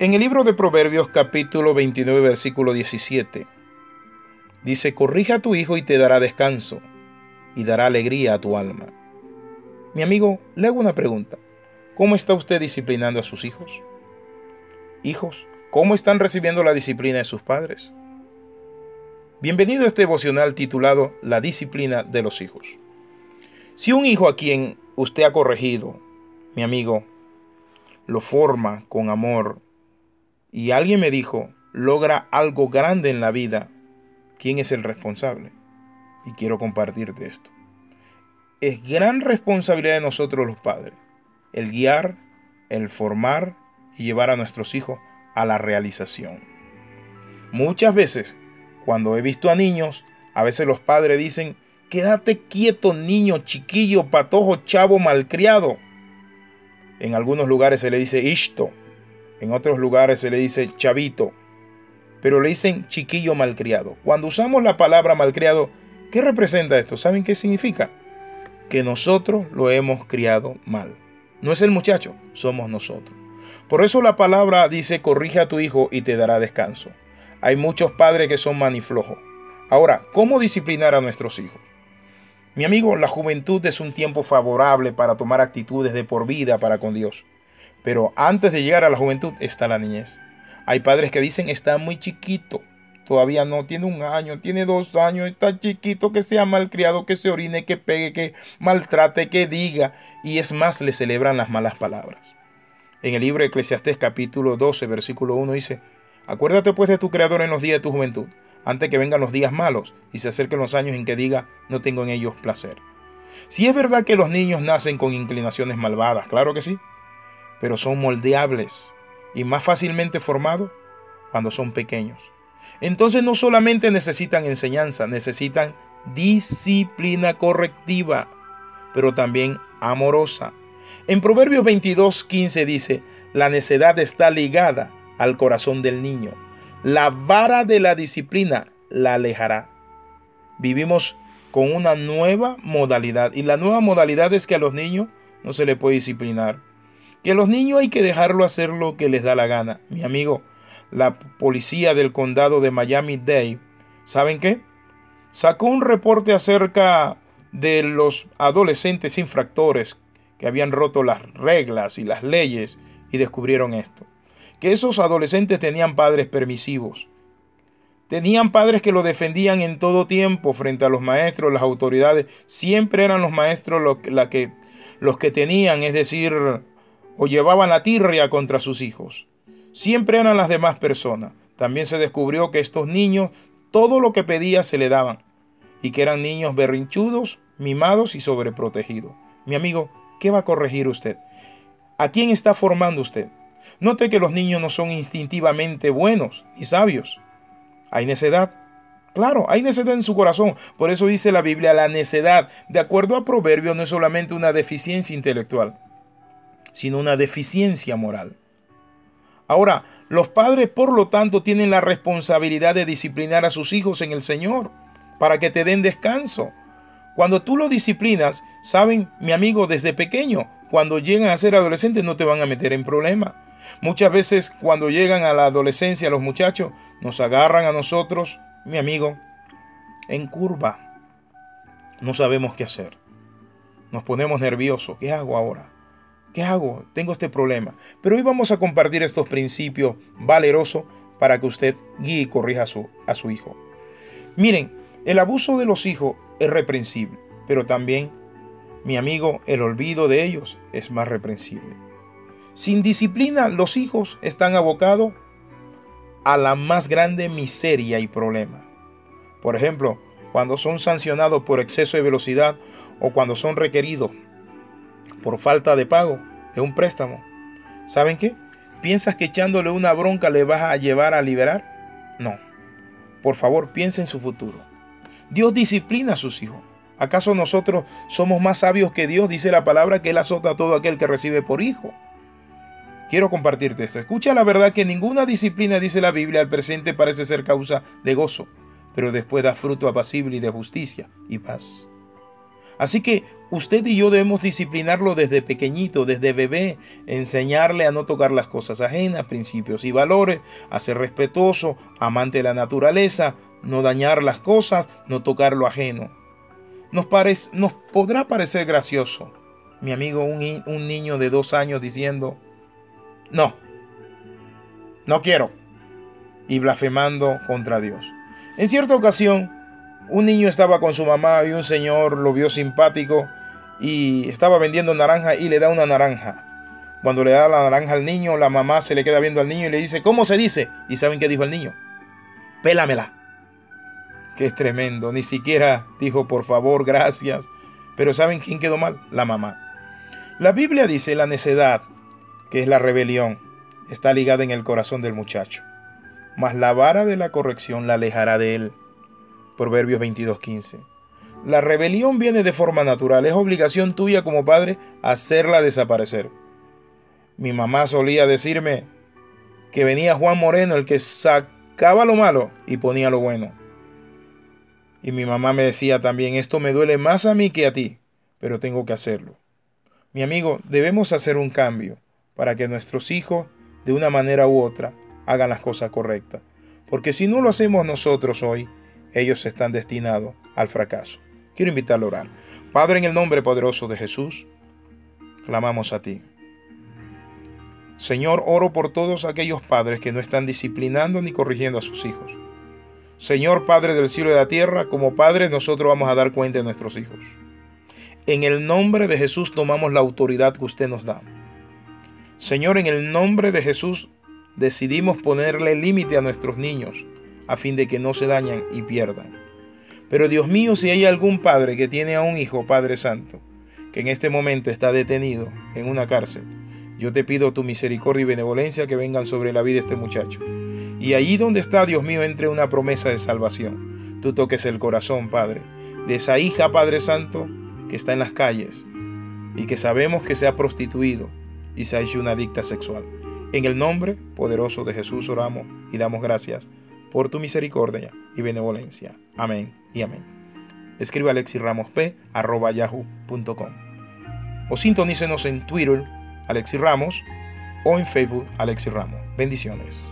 En el libro de Proverbios capítulo 29 versículo 17 dice, corrija a tu hijo y te dará descanso y dará alegría a tu alma. Mi amigo, le hago una pregunta. ¿Cómo está usted disciplinando a sus hijos? Hijos, ¿cómo están recibiendo la disciplina de sus padres? Bienvenido a este devocional titulado La disciplina de los hijos. Si un hijo a quien usted ha corregido, mi amigo, lo forma con amor y alguien me dijo, logra algo grande en la vida, ¿quién es el responsable? Y quiero compartirte esto. Es gran responsabilidad de nosotros los padres el guiar, el formar y llevar a nuestros hijos a la realización. Muchas veces, cuando he visto a niños, a veces los padres dicen, quédate quieto niño, chiquillo, patojo, chavo, malcriado. En algunos lugares se le dice ishto, en otros lugares se le dice chavito, pero le dicen chiquillo malcriado. Cuando usamos la palabra malcriado, ¿qué representa esto? ¿Saben qué significa? Que nosotros lo hemos criado mal. No es el muchacho, somos nosotros. Por eso la palabra dice, corrige a tu hijo y te dará descanso. Hay muchos padres que son maniflojos. Ahora, ¿cómo disciplinar a nuestros hijos? Mi amigo, la juventud es un tiempo favorable para tomar actitudes de por vida para con Dios. Pero antes de llegar a la juventud está la niñez. Hay padres que dicen, está muy chiquito, todavía no tiene un año, tiene dos años, está chiquito, que sea malcriado, que se orine, que pegue, que maltrate, que diga. Y es más, le celebran las malas palabras. En el libro de Eclesiastés capítulo 12, versículo 1 dice, Acuérdate pues de tu Creador en los días de tu juventud, antes que vengan los días malos y se acerquen los años en que diga, no tengo en ellos placer. Si es verdad que los niños nacen con inclinaciones malvadas, claro que sí, pero son moldeables y más fácilmente formados cuando son pequeños. Entonces no solamente necesitan enseñanza, necesitan disciplina correctiva, pero también amorosa. En Proverbios 22, 15 dice, la necedad está ligada al corazón del niño. La vara de la disciplina la alejará. Vivimos con una nueva modalidad y la nueva modalidad es que a los niños no se les puede disciplinar. Que los niños hay que dejarlo hacer lo que les da la gana. Mi amigo, la policía del condado de Miami-Dade, ¿saben qué? Sacó un reporte acerca de los adolescentes infractores que habían roto las reglas y las leyes y descubrieron esto. Que esos adolescentes tenían padres permisivos. Tenían padres que lo defendían en todo tiempo frente a los maestros, las autoridades. Siempre eran los maestros los, que, los que tenían, es decir, o llevaban la tirria contra sus hijos siempre eran las demás personas. También se descubrió que estos niños todo lo que pedía se le daban y que eran niños berrinchudos, mimados y sobreprotegidos. Mi amigo, ¿qué va a corregir usted? ¿A quién está formando usted? Note que los niños no son instintivamente buenos ni sabios. Hay necedad. Claro, hay necedad en su corazón. Por eso dice la Biblia, la necedad, de acuerdo a Proverbios, no es solamente una deficiencia intelectual, sino una deficiencia moral. Ahora, los padres, por lo tanto, tienen la responsabilidad de disciplinar a sus hijos en el Señor, para que te den descanso. Cuando tú lo disciplinas, saben, mi amigo, desde pequeño, cuando llegan a ser adolescentes no te van a meter en problemas. Muchas veces cuando llegan a la adolescencia los muchachos nos agarran a nosotros, mi amigo, en curva. No sabemos qué hacer. Nos ponemos nerviosos. ¿Qué hago ahora? ¿Qué hago? Tengo este problema. Pero hoy vamos a compartir estos principios valerosos para que usted guíe y corrija a su, a su hijo. Miren, el abuso de los hijos es reprensible, pero también, mi amigo, el olvido de ellos es más reprensible. Sin disciplina, los hijos están abocados a la más grande miseria y problema. Por ejemplo, cuando son sancionados por exceso de velocidad o cuando son requeridos por falta de pago de un préstamo. ¿Saben qué? ¿Piensas que echándole una bronca le vas a llevar a liberar? No. Por favor, piensa en su futuro. Dios disciplina a sus hijos. ¿Acaso nosotros somos más sabios que Dios? Dice la palabra que Él azota a todo aquel que recibe por hijo. Quiero compartirte esto. Escucha la verdad que ninguna disciplina, dice la Biblia, al presente parece ser causa de gozo, pero después da fruto apacible y de justicia y paz. Así que usted y yo debemos disciplinarlo desde pequeñito, desde bebé, enseñarle a no tocar las cosas ajenas, principios y valores, a ser respetuoso, amante de la naturaleza, no dañar las cosas, no tocar lo ajeno. Nos, podrá parecer gracioso, mi amigo, un, un niño de dos años diciendo, no, no quiero, y blasfemando contra Dios. En cierta ocasión, un niño estaba con su mamá y un señor lo vio simpático y estaba vendiendo naranja y le da una naranja. Cuando le da la naranja al niño, la mamá se le queda viendo al niño y le dice, ¿cómo se dice? ¿Y saben qué dijo el niño? Pélamela. Que es tremendo. Ni siquiera dijo, por favor, gracias. Pero ¿saben quién quedó mal? La mamá. La Biblia dice la necedad, que es la rebelión, está ligada en el corazón del muchacho. Mas la vara de la corrección la alejará de él. Proverbios 22:15. La rebelión viene de forma natural, es obligación tuya como padre hacerla desaparecer. Mi mamá solía decirme que venía Juan Moreno el que sacaba lo malo y ponía lo bueno. Y mi mamá me decía también, esto me duele más a mí que a ti, pero tengo que hacerlo. Mi amigo, debemos hacer un cambio para que nuestros hijos, de una manera u otra, hagan las cosas correctas. Porque si no lo hacemos nosotros hoy, ellos están destinados al fracaso. Quiero invitarlo a orar. Padre, en el nombre poderoso de Jesús, clamamos a ti. Señor, oro por todos aquellos padres que no están disciplinando ni corrigiendo a sus hijos. Señor Padre del cielo y de la tierra, como padres nosotros vamos a dar cuenta de nuestros hijos. En el nombre de Jesús tomamos la autoridad que usted nos da. Señor, en el nombre de Jesús decidimos ponerle límite a nuestros niños a fin de que no se dañan y pierdan. Pero Dios mío, si hay algún padre que tiene a un hijo, Padre Santo, que en este momento está detenido en una cárcel, yo te pido tu misericordia y benevolencia que vengan sobre la vida de este muchacho. Y allí donde está, Dios mío, entre una promesa de salvación. Tú toques el corazón, Padre, de esa hija, Padre Santo, que está en las calles y que sabemos que se ha prostituido y se ha hecho una adicta sexual. En el nombre poderoso de Jesús oramos y damos gracias por tu misericordia y benevolencia. Amén y amén. Escribe alexirramosp.yahoo.com o sintonícenos en Twitter, Alexi Ramos, o en Facebook, Alexi Ramos. Bendiciones.